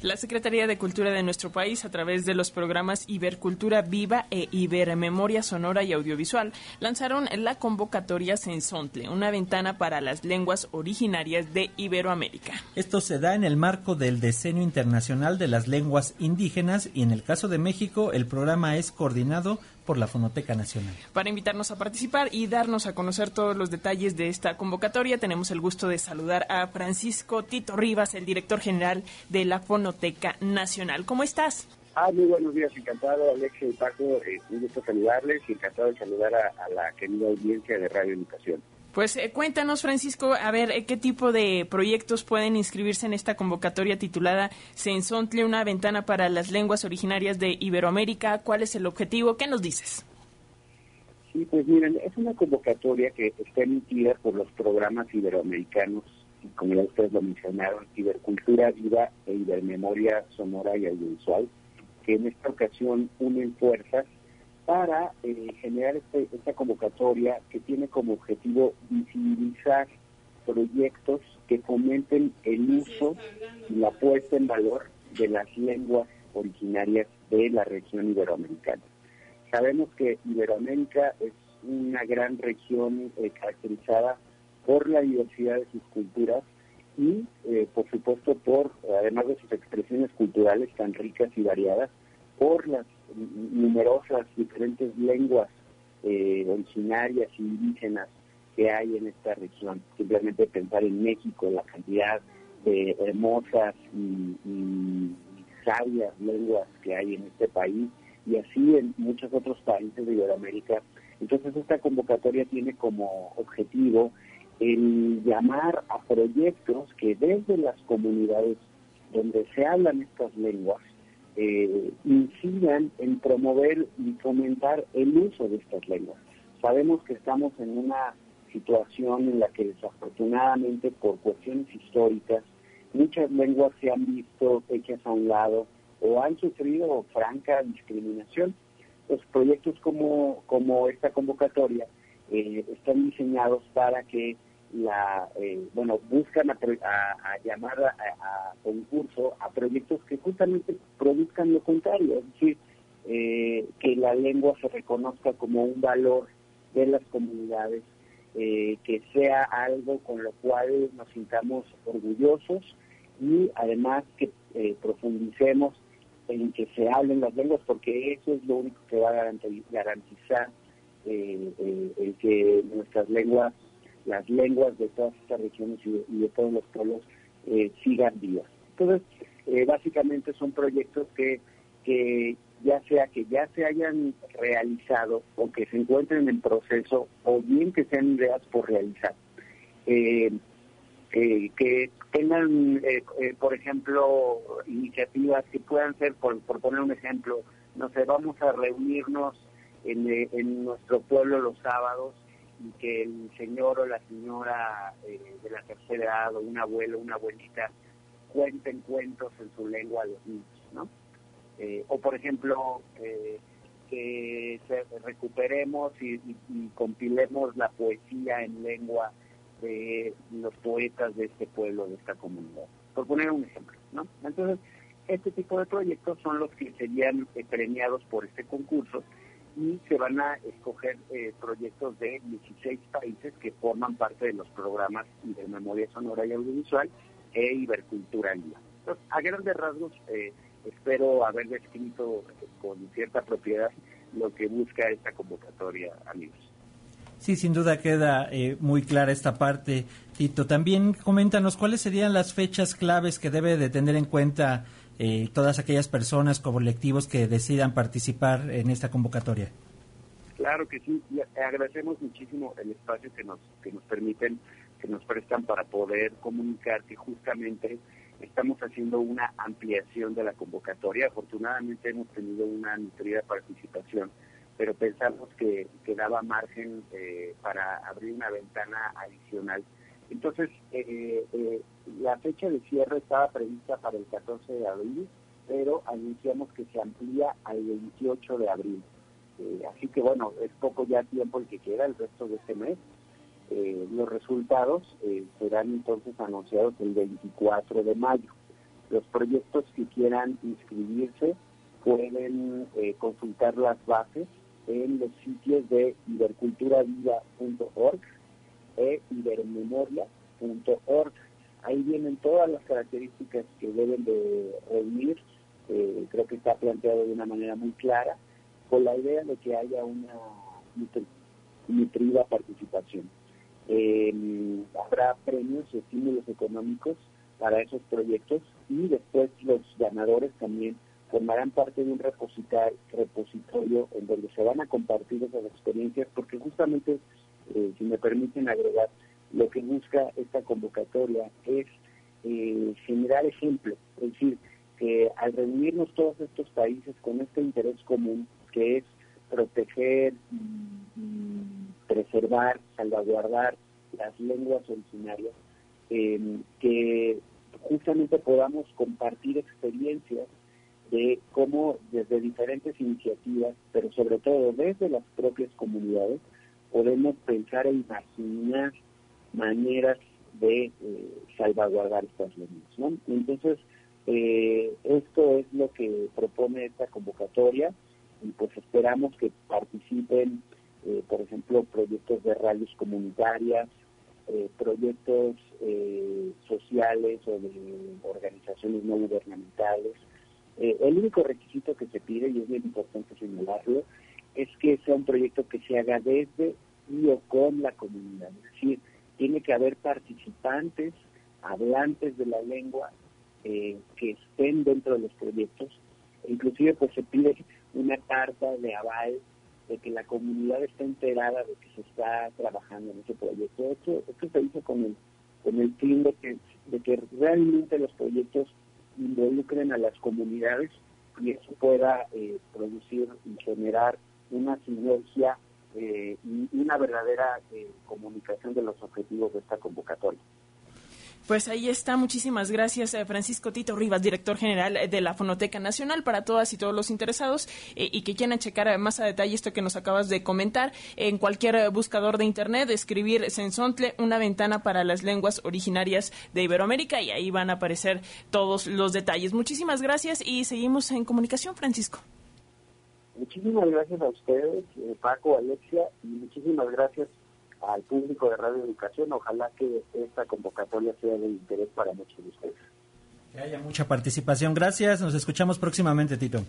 La Secretaría de Cultura de nuestro país, a través de los programas Ibercultura Viva e Ibermemoria Sonora y Audiovisual, lanzaron la convocatoria Sensontle, una ventana para las lenguas originarias de Iberoamérica. Esto se da en el marco del Decenio Internacional de las Lenguas Indígenas y en el caso de México el programa es coordinado por la Fonoteca Nacional. Para invitarnos a participar y darnos a conocer todos los detalles de esta convocatoria, tenemos el gusto de saludar a Francisco Tito Rivas, el director general de la Fonoteca Nacional. ¿Cómo estás? Ah, muy buenos días, encantado, Alexia y Paco, eh, un gusto saludarles y encantado de saludar a, la querida audiencia de Radio Educación. Pues eh, cuéntanos, Francisco, a ver, eh, ¿qué tipo de proyectos pueden inscribirse en esta convocatoria titulada Sensontle, una ventana para las lenguas originarias de Iberoamérica? ¿Cuál es el objetivo? ¿Qué nos dices? Sí, pues miren, es una convocatoria que está emitida por los programas iberoamericanos, y como ya ustedes lo mencionaron, Ibercultura Viva e Ibermemoria Sonora y Audiovisual, que en esta ocasión unen fuerzas para eh, generar este, esta convocatoria que tiene como objetivo visibilizar proyectos que fomenten el uso y la puesta en valor de las lenguas originarias de la región iberoamericana. Sabemos que Iberoamérica es una gran región eh, caracterizada por la diversidad de sus culturas y, eh, por supuesto, por, además de sus expresiones culturales tan ricas y variadas, por las numerosas diferentes lenguas eh, originarias y indígenas que hay en esta región. Simplemente pensar en México, la cantidad de hermosas y, sabias lenguas que hay en este país y así en muchos otros países de Iberoamérica. Entonces esta convocatoria tiene como objetivo el llamar a proyectos que desde las comunidades donde se hablan estas lenguas eh, incidan en promover y fomentar el uso de estas lenguas. Sabemos que estamos en una situación en la que desafortunadamente por cuestiones históricas muchas lenguas se han visto hechas a un lado o han sufrido franca discriminación. Los proyectos como, como esta convocatoria eh, están diseñados para que la eh, bueno buscan a, llamar a, concurso a proyectos que justamente produzcan lo contrario, es decir, eh, que la lengua se reconozca como un valor de las comunidades, eh, que sea algo con lo cual nos sintamos orgullosos y además que profundicemos en que se hablen las lenguas, porque eso es lo único que va a garantizar el que nuestras lenguas las lenguas de todas estas regiones y de, todos los pueblos eh, sigan vivas. Entonces, eh, básicamente son proyectos que, que ya sea que ya se hayan realizado o que se encuentren en proceso o bien que sean ideas por realizar. Eh, que tengan, por ejemplo, iniciativas que puedan ser, por, poner un ejemplo, no sé, vamos a reunirnos en, en nuestro pueblo los sábados y que el señor o la señora eh, de la tercera edad o un abuelo una abuelita cuenten cuentos en su lengua a los niños, ¿no? Eh, o por ejemplo, eh, que recuperemos y, compilemos la poesía en lengua de los poetas de este pueblo, de esta comunidad, por poner un ejemplo, ¿no? Entonces, este tipo de proyectos son los que serían premiados por este concurso y se van a escoger eh, proyectos de 16 países que forman parte de los programas de memoria sonora y audiovisual e Ibercultura a grandes rasgos, eh, espero haber descrito con cierta propiedad lo que busca esta convocatoria, amigos. Sí, sin duda queda eh, muy clara esta parte. Tito, también coméntanos cuáles serían las fechas claves que debe de tener en cuenta eh, todas aquellas personas, colectivos que decidan participar en esta convocatoria. Claro que sí, agradecemos muchísimo el espacio que nos, que nos permiten, que nos prestan para poder comunicar que justamente estamos haciendo una ampliación de la convocatoria. Afortunadamente hemos tenido una nutrida participación, pero pensamos que, que daba margen eh, para abrir una ventana adicional entonces, eh, eh, la fecha de cierre estaba prevista para el 14 de abril, pero anunciamos que se amplía al 28 de abril. Eh, así que bueno, es poco ya tiempo el que queda, el resto de este mes. los resultados serán entonces anunciados el 24 de mayo. Los proyectos que quieran inscribirse pueden eh, consultar las bases en los sitios de iberculturaviva.org e ibermemoria.org. Ahí vienen todas las características que deben de reunir. Eh, creo que está planteado de una manera muy clara, con la idea de que haya una nutrida participación. Eh, habrá premios y estímulos económicos para esos proyectos y después los ganadores también formarán parte de un repositorio en donde se van a compartir esas experiencias porque justamente, eh, si me permiten agregar, lo que busca esta convocatoria es eh, generar ejemplos, es decir, que al reunirnos todos estos países con este interés común que es proteger preservar, salvaguardar las lenguas originarias, eh, que justamente podamos compartir experiencias de cómo desde diferentes iniciativas, pero sobre todo desde las propias comunidades, podemos pensar e imaginar maneras de eh, salvaguardar estas lenguas. Entonces, eh, esto es lo que propone esta convocatoria y pues esperamos que participen, eh, por ejemplo, proyectos de radios comunitarias, proyectos sociales o de organizaciones no gubernamentales, eh, el único requisito que se pide, y es bien importante señalarlo, es que sea un proyecto que se haga desde y o con la comunidad. Es decir, tiene que haber participantes, hablantes de la lengua, eh, que estén dentro de los proyectos. Inclusive pues se pide una carta de aval de que la comunidad esté enterada de que se está trabajando en ese proyecto. Esto, esto se hizo con el, con el fin de que, de que realmente los proyectos involucren a las comunidades y eso pueda eh, producir y generar una sinergia eh, y una verdadera eh, comunicación de los objetivos de esta convocatoria. Pues ahí está. Muchísimas gracias, eh, Francisco Tito Rivas, director general de la Fonoteca Nacional, para todas y todos los interesados eh, y que quieran checar más a detalle esto que nos acabas de comentar. En cualquier buscador de Internet, escribir Sensontle, una ventana para las lenguas originarias de Iberoamérica, y ahí van a aparecer todos los detalles. Muchísimas gracias y seguimos en comunicación, Francisco. Muchísimas gracias a ustedes, eh, Paco, Alexia, y muchísimas gracias al público de Radio Educación. Ojalá que esta convocatoria sea de interés para muchos de ustedes. Que haya mucha participación. Gracias. Nos escuchamos próximamente, Tito.